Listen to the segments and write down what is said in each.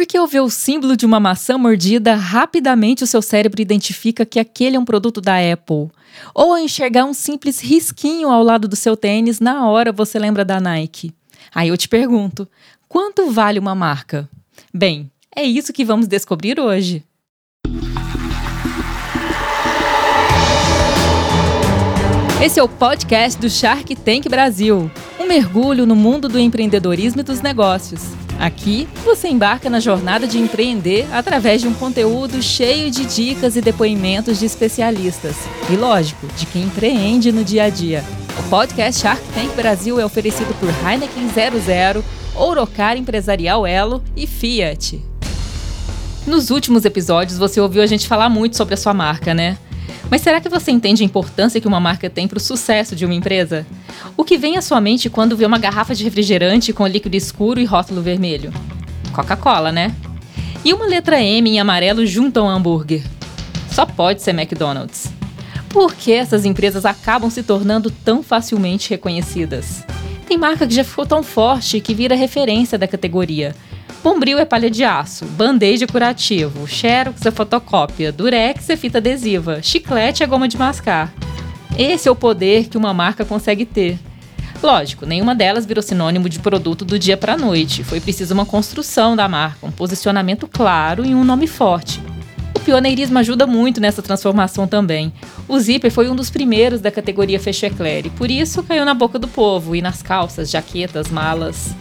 Porque ao ver o símbolo de uma maçã mordida, rapidamente o seu cérebro identifica que aquele é um produto da Apple. Ou ao enxergar um simples risquinho ao lado do seu tênis, na hora você lembra da Nike. Aí eu te pergunto: quanto vale uma marca? Bem, é isso que vamos descobrir hoje. Esse é o podcast do Shark Tank Brasil um mergulho no mundo do empreendedorismo e dos negócios. Aqui, você embarca na jornada de empreender através de um conteúdo cheio de dicas e depoimentos de especialistas. E, lógico, de quem empreende no dia a dia. O podcast Shark Tank Brasil é oferecido por Heineken 00, Ourocar Empresarial Elo e Fiat. Nos últimos episódios, você ouviu a gente falar muito sobre a sua marca, né? Mas será que você entende a importância que uma marca tem para o sucesso de uma empresa? O que vem à sua mente quando vê uma garrafa de refrigerante com líquido escuro e rótulo vermelho? Coca-Cola, né? E uma letra M em amarelo junto a um hambúrguer? Só pode ser McDonald's. Por que essas empresas acabam se tornando tão facilmente reconhecidas? Tem marca que já ficou tão forte que vira referência da categoria Bombril é palha de aço, band-aid é curativo, xerox é fotocópia, durex é fita adesiva, chiclete é goma de mascar. Esse é o poder que uma marca consegue ter. Lógico, nenhuma delas virou sinônimo de produto do dia para a noite. Foi preciso uma construção da marca, um posicionamento claro e um nome forte. O pioneirismo ajuda muito nessa transformação também. O zíper foi um dos primeiros da categoria Fecho e por isso caiu na boca do povo e nas calças, jaquetas, malas.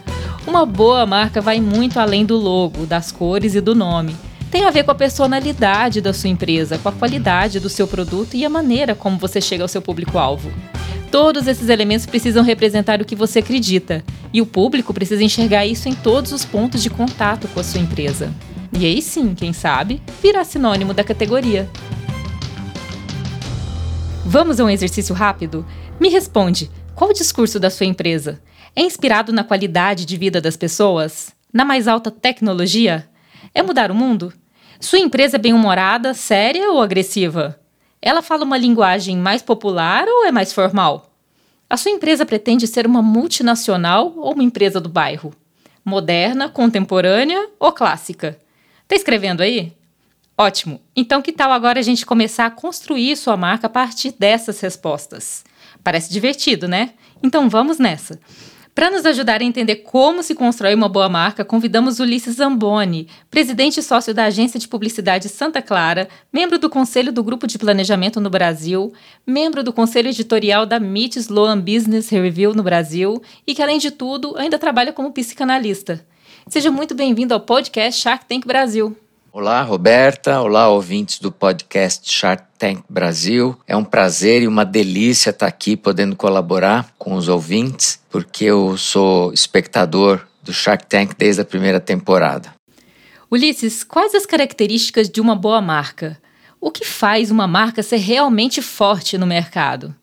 Uma boa marca vai muito além do logo, das cores e do nome. Tem a ver com a personalidade da sua empresa, com a qualidade do seu produto e a maneira como você chega ao seu público-alvo. Todos esses elementos precisam representar o que você acredita, e o público precisa enxergar isso em todos os pontos de contato com a sua empresa. E aí sim, quem sabe, virá sinônimo da categoria. Vamos a um exercício rápido? Me responde: qual o discurso da sua empresa? É inspirado na qualidade de vida das pessoas? Na mais alta tecnologia? É mudar o mundo? Sua empresa é bem-humorada, séria ou agressiva? Ela fala uma linguagem mais popular ou é mais formal? A sua empresa pretende ser uma multinacional ou uma empresa do bairro? Moderna, contemporânea ou clássica? Tá escrevendo aí? Ótimo! Então, que tal agora a gente começar a construir sua marca a partir dessas respostas? Parece divertido, né? Então vamos nessa! Para nos ajudar a entender como se constrói uma boa marca, convidamos Ulisses Zamboni, presidente e sócio da Agência de Publicidade Santa Clara, membro do Conselho do Grupo de Planejamento no Brasil, membro do Conselho Editorial da MIT Sloan Business Review no Brasil e que, além de tudo, ainda trabalha como psicanalista. Seja muito bem-vindo ao podcast Shark Tank Brasil. Olá, Roberta. Olá, ouvintes do podcast Shark Tank Brasil. É um prazer e uma delícia estar aqui podendo colaborar com os ouvintes, porque eu sou espectador do Shark Tank desde a primeira temporada. Ulisses, quais as características de uma boa marca? O que faz uma marca ser realmente forte no mercado?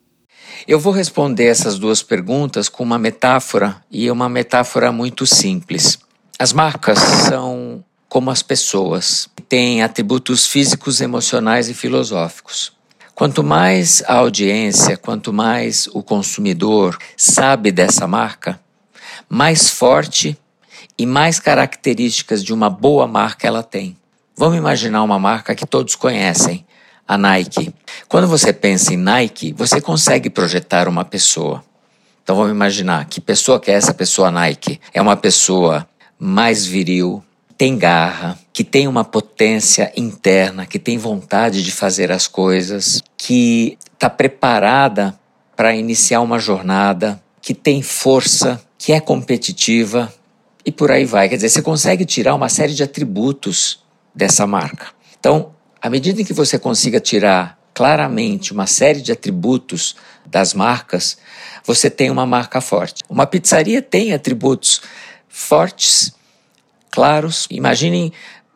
Eu vou responder essas duas perguntas com uma metáfora e uma metáfora muito simples. As marcas são como as pessoas, têm atributos físicos, emocionais e filosóficos. Quanto mais a audiência, quanto mais o consumidor sabe dessa marca, mais forte e mais características de uma boa marca ela tem. Vamos imaginar uma marca que todos conhecem, a Nike. Quando você pensa em Nike, você consegue projetar uma pessoa. Então vamos imaginar que pessoa que é essa pessoa Nike? É uma pessoa mais viril, tem garra, que tem uma potência interna, que tem vontade de fazer as coisas, que está preparada para iniciar uma jornada, que tem força, que é competitiva e por aí vai. Quer dizer, você consegue tirar uma série de atributos dessa marca. Então, à medida em que você consiga tirar claramente uma série de atributos das marcas, você tem uma marca forte. Uma pizzaria tem atributos fortes claros. Imaginem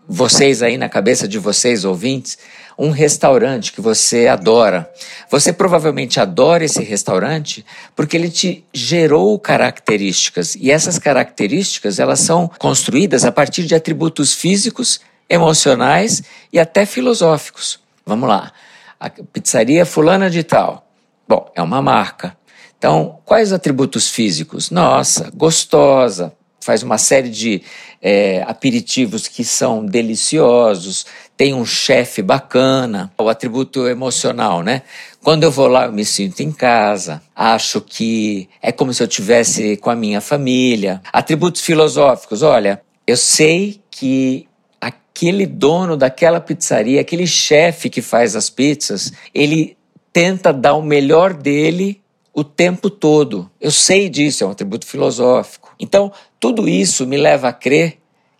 vocês aí na cabeça de vocês, ouvintes, um restaurante que você adora. Você provavelmente adora esse restaurante porque ele te gerou características e essas características elas são construídas a partir de atributos físicos, emocionais e até filosóficos. Vamos lá. A pizzaria fulana de tal. Bom, é uma marca. Então, quais atributos físicos? Nossa, gostosa, faz uma série de é, aperitivos que são deliciosos, tem um chefe bacana, o atributo emocional, né? Quando eu vou lá, eu me sinto em casa, acho que é como se eu tivesse com a minha família. Atributos filosóficos, olha, eu sei que aquele dono daquela pizzaria, aquele chefe que faz as pizzas, ele tenta dar o melhor dele o tempo todo. Eu sei disso, é um atributo filosófico. Então, tudo isso me leva a crer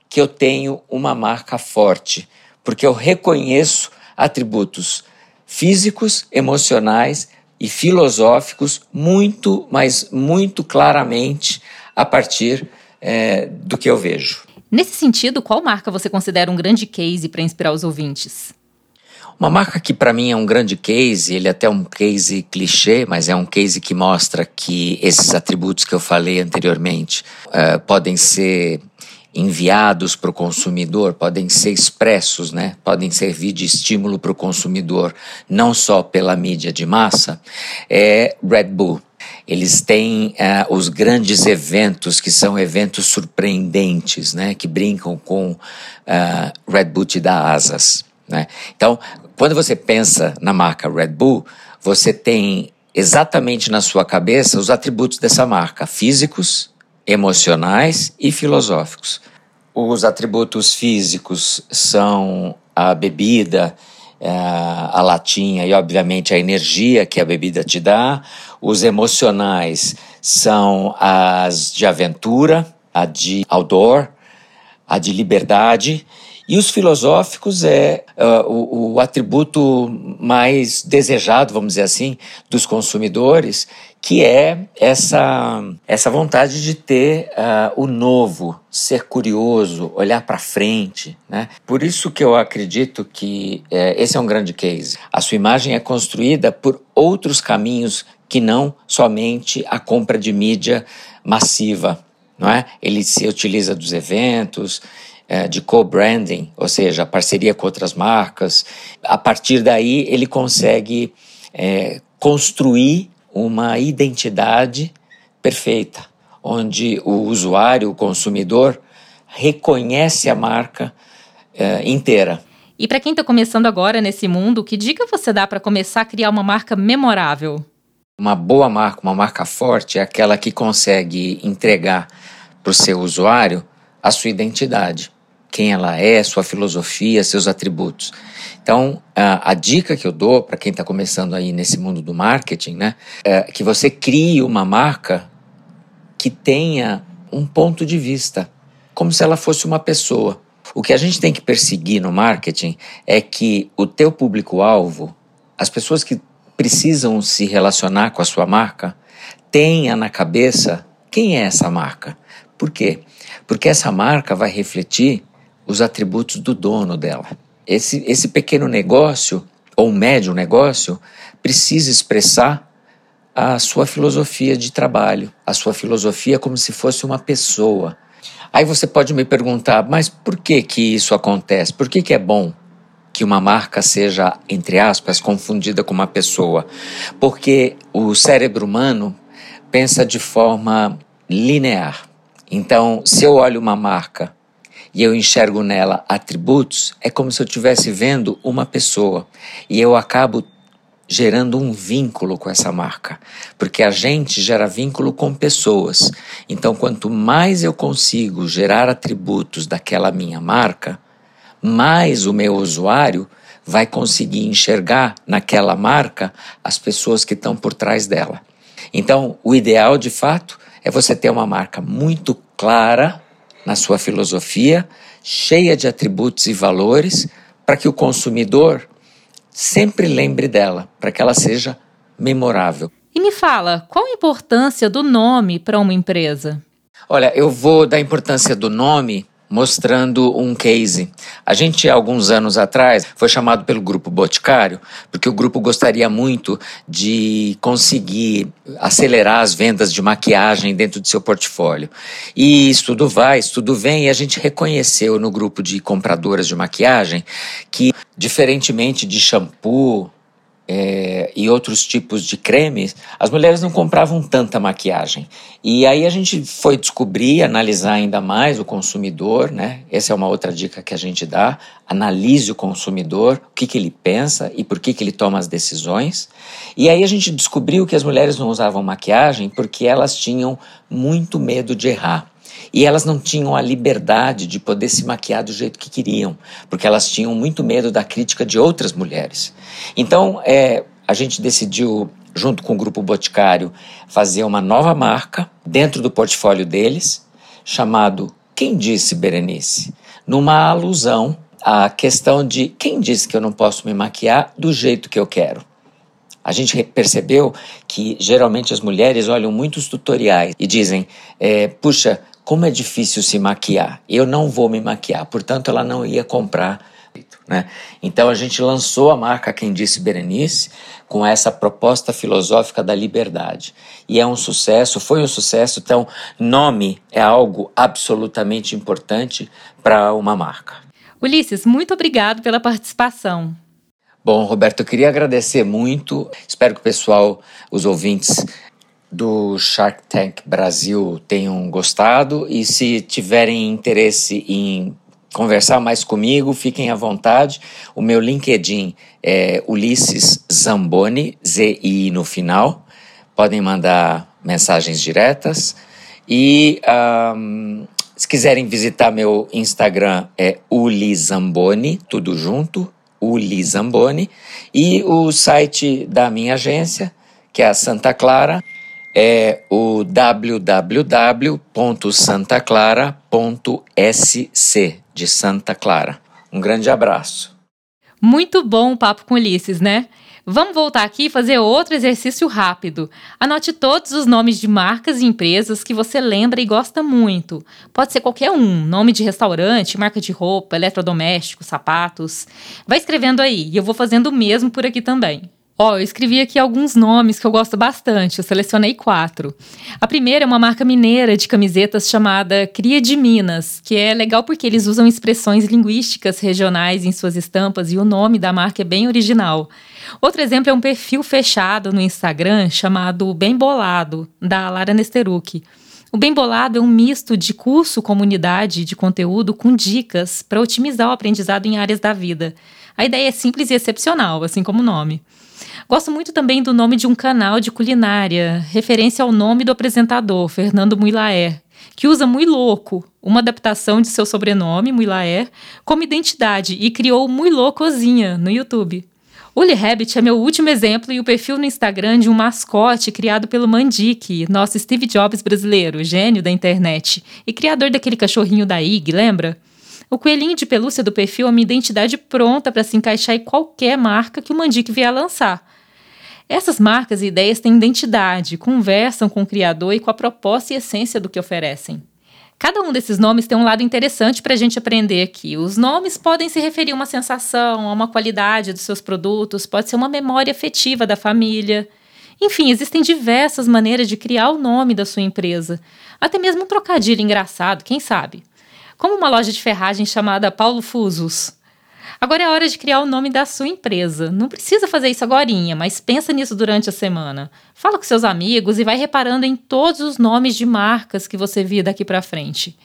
que eu tenho uma marca forte, porque eu reconheço atributos físicos, emocionais e filosóficos muito, mas muito claramente a partir é, do que eu vejo. Nesse sentido, qual marca você considera um grande case para inspirar os ouvintes? Uma marca que para mim é um grande case, ele é até um case clichê, mas é um case que mostra que esses atributos que eu falei anteriormente uh, podem ser enviados para o consumidor, podem ser expressos, né? podem servir de estímulo para o consumidor, não só pela mídia de massa, é Red Bull. Eles têm uh, os grandes eventos, que são eventos surpreendentes, né? que brincam com uh, Red Bull te dá asas. Né? Então, quando você pensa na marca Red Bull, você tem exatamente na sua cabeça os atributos dessa marca, físicos, emocionais e filosóficos. Os atributos físicos são a bebida, eh, a latinha e, obviamente, a energia que a bebida te dá. Os emocionais são as de aventura, a de outdoor, a de liberdade. E os filosóficos é uh, o, o, atributo mais desejado, vamos dizer assim, dos consumidores, que é essa, essa vontade de ter uh, o novo, ser curioso, olhar para frente. Né? Por isso que eu acredito que uh, esse é um grande case. A sua imagem é construída por outros caminhos que não somente a compra de mídia massiva. Não é? Ele se utiliza dos eventos, é, de co-branding, ou seja, parceria com outras marcas. A partir daí, ele consegue é, construir uma identidade perfeita, onde o usuário, o consumidor, reconhece a marca é, inteira. E para quem está começando agora nesse mundo, que dica você dá para começar a criar uma marca memorável? Uma boa marca, uma marca forte, é aquela que consegue entregar para o seu usuário a sua identidade, quem ela é, sua filosofia, seus atributos. Então, a, a dica que eu dou para quem está começando aí nesse mundo do marketing, né, é que você crie uma marca que tenha um ponto de vista, como se ela fosse uma pessoa. O que a gente tem que perseguir no marketing é que o teu público-alvo, as pessoas que precisam se relacionar com a sua marca, tenha na cabeça quem é essa marca. Por quê? Porque essa marca vai refletir os atributos do dono dela. Esse, esse pequeno negócio, ou médio negócio, precisa expressar a sua filosofia de trabalho, a sua filosofia como se fosse uma pessoa. Aí você pode me perguntar, mas por que que isso acontece? Por que que é bom que uma marca seja, entre aspas, confundida com uma pessoa? Porque o cérebro humano pensa de forma linear. Então, se eu olho uma marca e eu enxergo nela atributos, é como se eu estivesse vendo uma pessoa e eu acabo gerando um vínculo com essa marca, porque a gente gera vínculo com pessoas. Então, quanto mais eu consigo gerar atributos daquela minha marca, mais o meu usuário vai conseguir enxergar naquela marca as pessoas que estão por trás dela. Então, o ideal de fato é você ter uma marca muito clara na sua filosofia, cheia de atributos e valores, para que o consumidor sempre lembre dela, para que ela seja memorável. E me fala, qual a importância do nome para uma empresa? Olha, eu vou dar importância do nome mostrando um case. A gente, alguns anos atrás, foi chamado pelo Grupo Boticário, porque o grupo gostaria muito de conseguir acelerar as vendas de maquiagem dentro do seu portfólio. E isso tudo vai, isso tudo vem, e a gente reconheceu no grupo de compradoras de maquiagem que, diferentemente de shampoo, é, e outros tipos de cremes, as mulheres não compravam tanta maquiagem. E aí a gente foi descobrir, analisar ainda mais o consumidor, né? Essa é uma outra dica que a gente dá. Analise o consumidor, o que, que ele pensa e por que, que ele toma as decisões. E aí a gente descobriu que as mulheres não usavam maquiagem porque elas tinham muito medo de errar. E elas não tinham a liberdade de poder se maquiar do jeito que queriam, porque elas tinham muito medo da crítica de outras mulheres. Então, é, a gente decidiu, junto com o Grupo Boticário, fazer uma nova marca dentro do portfólio deles, chamado Quem Disse Berenice? Numa alusão à questão de quem disse que eu não posso me maquiar do jeito que eu quero. A gente percebeu que geralmente as mulheres olham muitos tutoriais e dizem: é, puxa, como é difícil se maquiar, eu não vou me maquiar, portanto ela não ia comprar. Né? Então a gente lançou a marca Quem Disse Berenice com essa proposta filosófica da liberdade. E é um sucesso, foi um sucesso, então nome é algo absolutamente importante para uma marca. Ulisses, muito obrigado pela participação. Bom, Roberto, eu queria agradecer muito. Espero que o pessoal, os ouvintes, do Shark Tank Brasil tenham gostado e se tiverem interesse em conversar mais comigo, fiquem à vontade. O meu LinkedIn é Ulisses Zamboni, Z-I no final. Podem mandar mensagens diretas. E um, se quiserem visitar meu Instagram é Uli Zamboni, tudo junto, Uli Zamboni. E o site da minha agência, que é a Santa Clara, é o www.santaclara.sc de Santa Clara. Um grande abraço. Muito bom o papo com Ulisses, né? Vamos voltar aqui e fazer outro exercício rápido. Anote todos os nomes de marcas e empresas que você lembra e gosta muito. Pode ser qualquer um, nome de restaurante, marca de roupa, eletrodoméstico, sapatos. Vai escrevendo aí e eu vou fazendo o mesmo por aqui também. Ó, oh, eu escrevi aqui alguns nomes que eu gosto bastante, eu selecionei quatro. A primeira é uma marca mineira de camisetas chamada Cria de Minas, que é legal porque eles usam expressões linguísticas regionais em suas estampas e o nome da marca é bem original. Outro exemplo é um perfil fechado no Instagram chamado Bem Bolado, da Lara Nesteruk. O Bem Bolado é um misto de curso, comunidade de conteúdo com dicas para otimizar o aprendizado em áreas da vida. A ideia é simples e excepcional, assim como o nome. Gosto muito também do nome de um canal de culinária, referência ao nome do apresentador, Fernando Muilaer, que usa Muito Louco, uma adaptação de seu sobrenome, Muilaer, como identidade e criou Muito Loucozinha no YouTube. Uli Rabbit é meu último exemplo e o perfil no Instagram de um mascote criado pelo Mandic, nosso Steve Jobs brasileiro, gênio da internet, e criador daquele cachorrinho da IG, lembra? O coelhinho de pelúcia do perfil é uma identidade pronta para se encaixar em qualquer marca que o Mandic vier lançar. Essas marcas e ideias têm identidade, conversam com o criador e com a proposta e essência do que oferecem. Cada um desses nomes tem um lado interessante para a gente aprender aqui. Os nomes podem se referir a uma sensação, a uma qualidade dos seus produtos, pode ser uma memória afetiva da família. Enfim, existem diversas maneiras de criar o nome da sua empresa. Até mesmo um trocadilho engraçado, quem sabe? Como uma loja de ferragem chamada Paulo Fusos. Agora é hora de criar o nome da sua empresa. Não precisa fazer isso agora, mas pensa nisso durante a semana. Fala com seus amigos e vai reparando em todos os nomes de marcas que você via daqui para frente.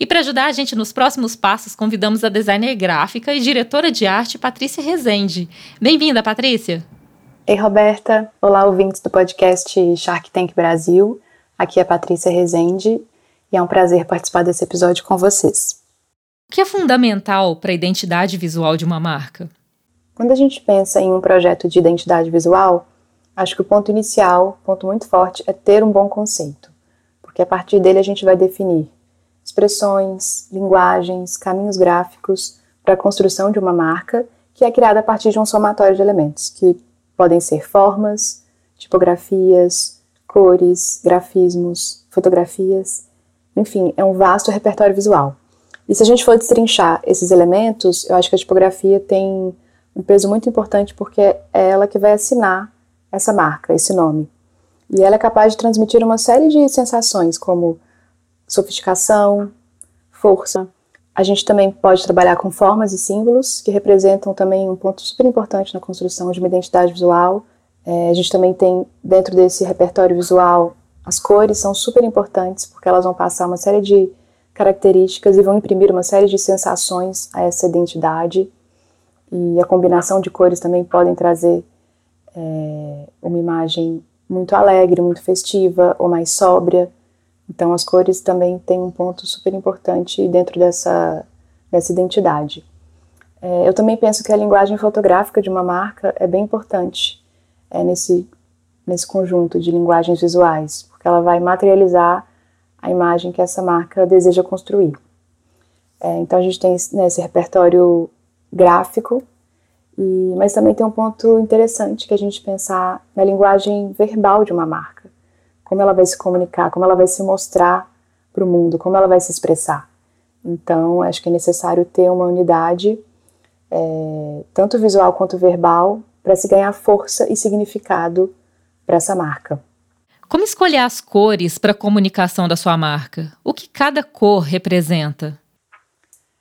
E para ajudar a gente nos próximos passos, convidamos a designer gráfica e diretora de arte Patrícia Rezende. Bem-vinda, Patrícia. Ei, Roberta. Olá, ouvintes do podcast Shark Tank Brasil. Aqui é Patrícia Rezende e é um prazer participar desse episódio com vocês. O que é fundamental para a identidade visual de uma marca? Quando a gente pensa em um projeto de identidade visual, acho que o ponto inicial, ponto muito forte, é ter um bom conceito, porque a partir dele a gente vai definir expressões, linguagens, caminhos gráficos para a construção de uma marca que é criada a partir de um somatório de elementos, que podem ser formas, tipografias, cores, grafismos, fotografias, enfim, é um vasto repertório visual. E se a gente for destrinchar esses elementos, eu acho que a tipografia tem um peso muito importante porque é ela que vai assinar essa marca, esse nome. E ela é capaz de transmitir uma série de sensações, como sofisticação, força, A gente também pode trabalhar com formas e símbolos, que representam também um ponto super importante na construção de uma identidade visual. É, a gente também tem, dentro desse repertório visual, as cores são super importantes, porque elas vão passar uma série de características e vão imprimir uma série de sensações a essa identidade. E a combinação de cores também podem trazer é, uma imagem muito alegre, muito festiva ou mais sóbria. Então, as cores também têm um ponto super importante dentro dessa, dessa identidade. É, eu também penso que a linguagem fotográfica de uma marca é bem importante é, nesse, nesse conjunto de linguagens visuais, porque ela vai materializar a imagem que essa marca deseja construir. É, então, a gente tem né, esse repertório gráfico, e, mas também tem um ponto interessante que a gente pensar na linguagem verbal de uma marca como ela vai se comunicar, como ela vai se mostrar para o mundo, como ela vai se expressar. Então, acho que é necessário ter uma unidade, é, tanto visual quanto verbal, para se ganhar força e significado para essa marca. Como escolher as cores para a comunicação da sua marca? O que cada cor representa?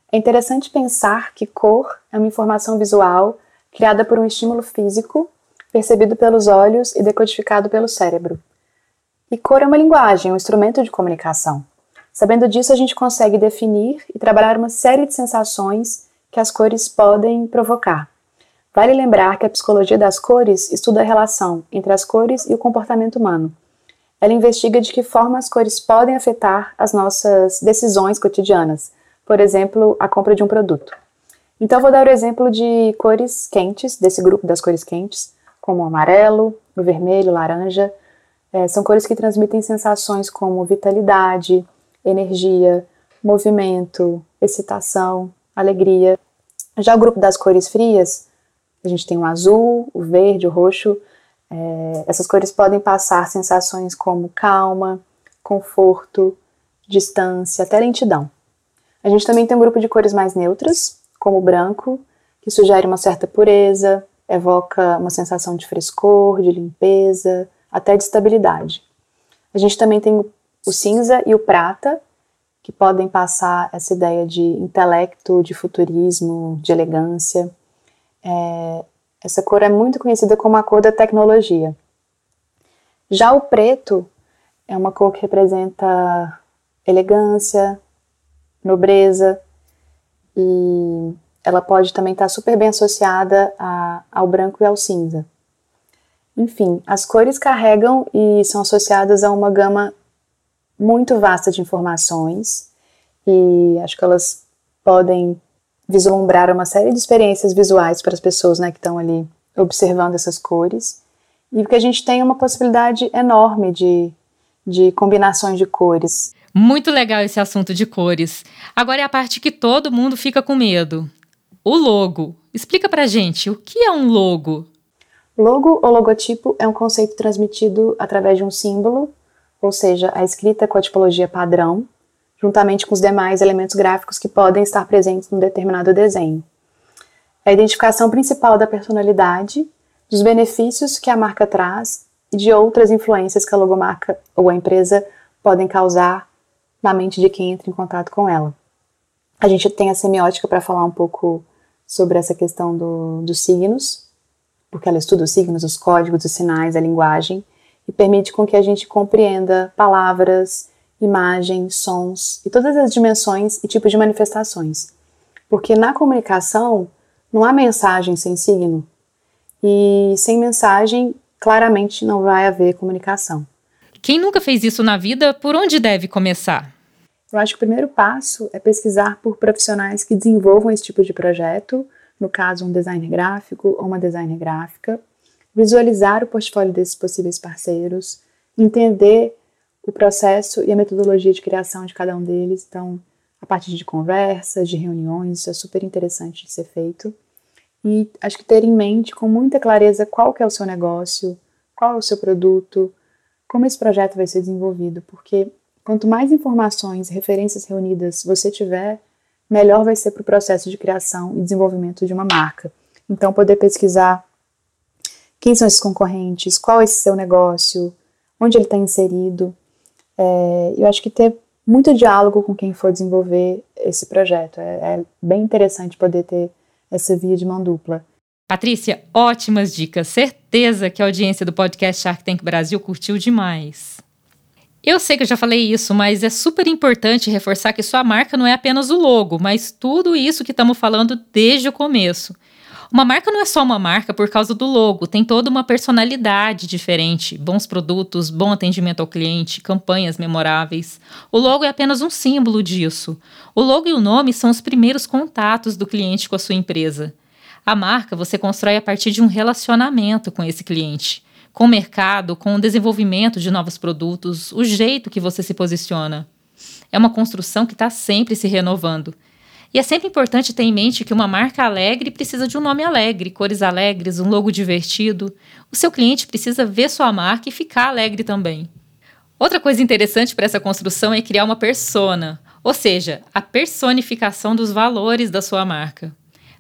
É interessante pensar que cor é uma informação visual criada por um estímulo físico, percebido pelos olhos e decodificado pelo cérebro. E cor é uma linguagem, um instrumento de comunicação. Sabendo disso, a gente consegue definir e trabalhar uma série de sensações que as cores podem provocar. Vale lembrar que a psicologia das cores estuda a relação entre as cores e o comportamento humano. Ela investiga de que forma as cores podem afetar as nossas decisões cotidianas, por exemplo, a compra de um produto. Então, vou dar o exemplo de cores quentes, desse grupo das cores quentes, como o amarelo, o vermelho, laranja, é, são cores que transmitem sensações como vitalidade, energia, movimento, excitação, alegria. Já o grupo das cores frias, a gente tem o azul, o verde, o roxo. É, essas cores podem passar sensações como calma, conforto, distância, até lentidão. A gente também tem um grupo de cores mais neutras, como o branco, que sugere uma certa pureza, evoca uma sensação de frescor, de limpeza, até de estabilidade. A gente também tem o cinza e o prata, que podem passar essa ideia de intelecto, de futurismo, de elegância. É, essa cor é muito conhecida como a cor da tecnologia. Já o preto é uma cor que representa elegância, nobreza e ela pode também estar super bem associada a, ao branco e ao cinza. Enfim, as cores carregam e são associadas a uma gama muito vasta de informações e acho que elas podem vislumbrar uma série de experiências visuais para as pessoas né, que estão ali observando essas cores e que a gente tem uma possibilidade enorme de, de combinações de cores. Muito legal esse assunto de cores. Agora é a parte que todo mundo fica com medo. O logo. Explica pra gente, o que é um logo? Logo ou logotipo é um conceito transmitido através de um símbolo, ou seja, a escrita com a tipologia padrão, juntamente com os demais elementos gráficos que podem estar presentes num determinado desenho. A identificação principal da personalidade, dos benefícios que a marca traz e de outras influências que a logomarca ou a empresa podem causar na mente de quem entra em contato com ela. A gente tem a semiótica para falar um pouco sobre essa questão do, dos signos, porque ela estuda os signos, os códigos, os sinais, a linguagem, e permite com que a gente compreenda palavras, imagens, sons e todas as dimensões e tipos de manifestações. Porque na comunicação não há mensagem sem signo, e sem mensagem, claramente não vai haver comunicação. Quem nunca fez isso na vida, por onde deve começar? Eu acho que o primeiro passo é pesquisar por profissionais que desenvolvam esse tipo de projeto, no caso, um designer gráfico ou uma designer gráfica, visualizar o portfólio desses possíveis parceiros, entender o processo e a metodologia de criação de cada um deles. Então, a partir de conversas, de reuniões, isso é super interessante de ser feito. E acho que ter em mente com muita clareza qual que é o seu negócio, qual é o seu produto, como esse projeto vai ser desenvolvido, porque quanto mais informações referências reunidas você tiver, melhor vai ser para o processo de criação e desenvolvimento de uma marca. Então, poder pesquisar quem são esses concorrentes, qual é esse seu negócio, onde ele está inserido. É, eu acho que ter muito diálogo com quem for desenvolver esse projeto. É, é bem interessante poder ter essa via de mão dupla. Patrícia, ótimas dicas. Certeza que a audiência do podcast Shark Tank Brasil curtiu demais. Eu sei que eu já falei isso, mas é super importante reforçar que sua marca não é apenas o logo, mas tudo isso que estamos falando desde o começo. Uma marca não é só uma marca por causa do logo, tem toda uma personalidade diferente, bons produtos, bom atendimento ao cliente, campanhas memoráveis. O logo é apenas um símbolo disso. O logo e o nome são os primeiros contatos do cliente com a sua empresa. A marca você constrói a partir de um relacionamento com esse cliente, com o mercado, com o desenvolvimento de novos produtos, o jeito que você se posiciona. É uma construção que está sempre se renovando. E é sempre importante ter em mente que uma marca alegre precisa de um nome alegre, cores alegres, um logo divertido. O seu cliente precisa ver sua marca e ficar alegre também. Outra coisa interessante para essa construção é criar uma persona, ou seja, a personificação dos valores da sua marca.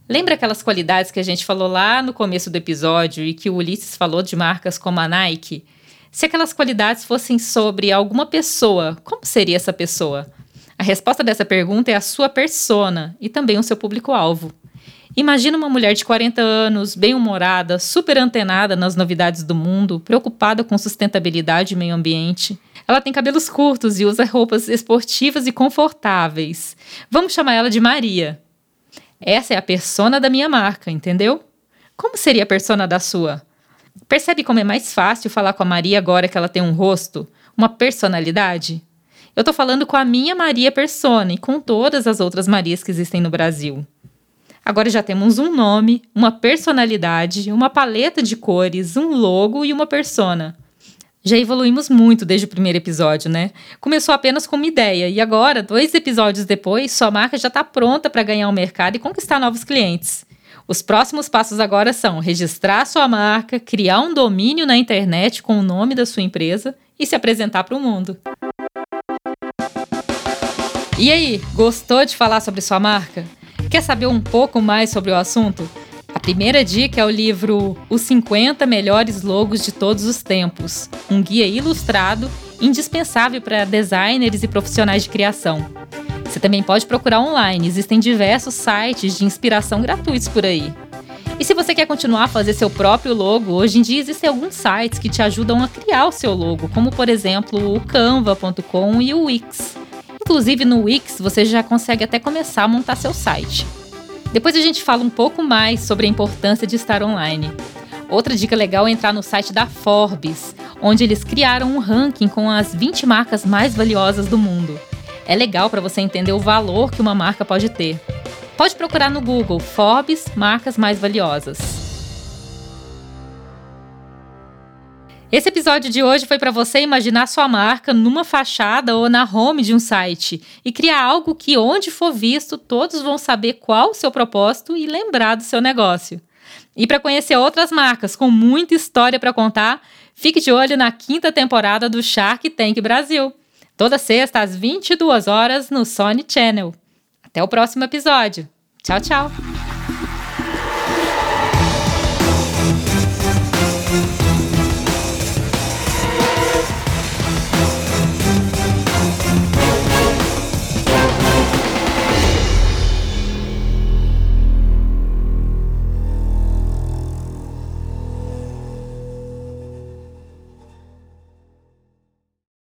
Lembra aquelas qualidades que a gente falou lá no começo do episódio e que o Ulisses falou de marcas como a Nike? Se aquelas qualidades fossem sobre alguma pessoa, como seria essa pessoa? A resposta dessa pergunta é a sua persona e também o seu público-alvo. Imagina uma mulher de 40 anos, bem-humorada, super antenada nas novidades do mundo, preocupada com sustentabilidade e meio ambiente. Ela tem cabelos curtos e usa roupas esportivas e confortáveis. Vamos chamar ela de Maria. Essa é a persona da minha marca, entendeu? Como seria a persona da sua? Percebe como é mais fácil falar com a Maria agora que ela tem um rosto, uma personalidade? Eu tô falando com a minha Maria Persona e com todas as outras Marias que existem no Brasil. Agora já temos um nome, uma personalidade, uma paleta de cores, um logo e uma persona. Já evoluímos muito desde o primeiro episódio, né? Começou apenas com uma ideia e agora, dois episódios depois, sua marca já está pronta para ganhar o mercado e conquistar novos clientes. Os próximos passos agora são registrar sua marca, criar um domínio na internet com o nome da sua empresa e se apresentar para o mundo. E aí, gostou de falar sobre sua marca? Quer saber um pouco mais sobre o assunto? A primeira dica é o livro Os 50 Melhores Logos de Todos os Tempos, um guia ilustrado indispensável para designers e profissionais de criação. Você também pode procurar online, existem diversos sites de inspiração gratuitos por aí. E se você quer continuar a fazer seu próprio logo, hoje em dia existem alguns sites que te ajudam a criar o seu logo, como por exemplo o canva.com e o Wix. Inclusive no Wix você já consegue até começar a montar seu site. Depois a gente fala um pouco mais sobre a importância de estar online. Outra dica legal é entrar no site da Forbes, onde eles criaram um ranking com as 20 marcas mais valiosas do mundo. É legal para você entender o valor que uma marca pode ter. Pode procurar no Google Forbes Marcas Mais Valiosas. Esse episódio de hoje foi para você imaginar sua marca numa fachada ou na home de um site e criar algo que, onde for visto, todos vão saber qual o seu propósito e lembrar do seu negócio. E para conhecer outras marcas com muita história para contar, fique de olho na quinta temporada do Shark Tank Brasil. Toda sexta às 22 horas no Sony Channel. Até o próximo episódio. Tchau, tchau.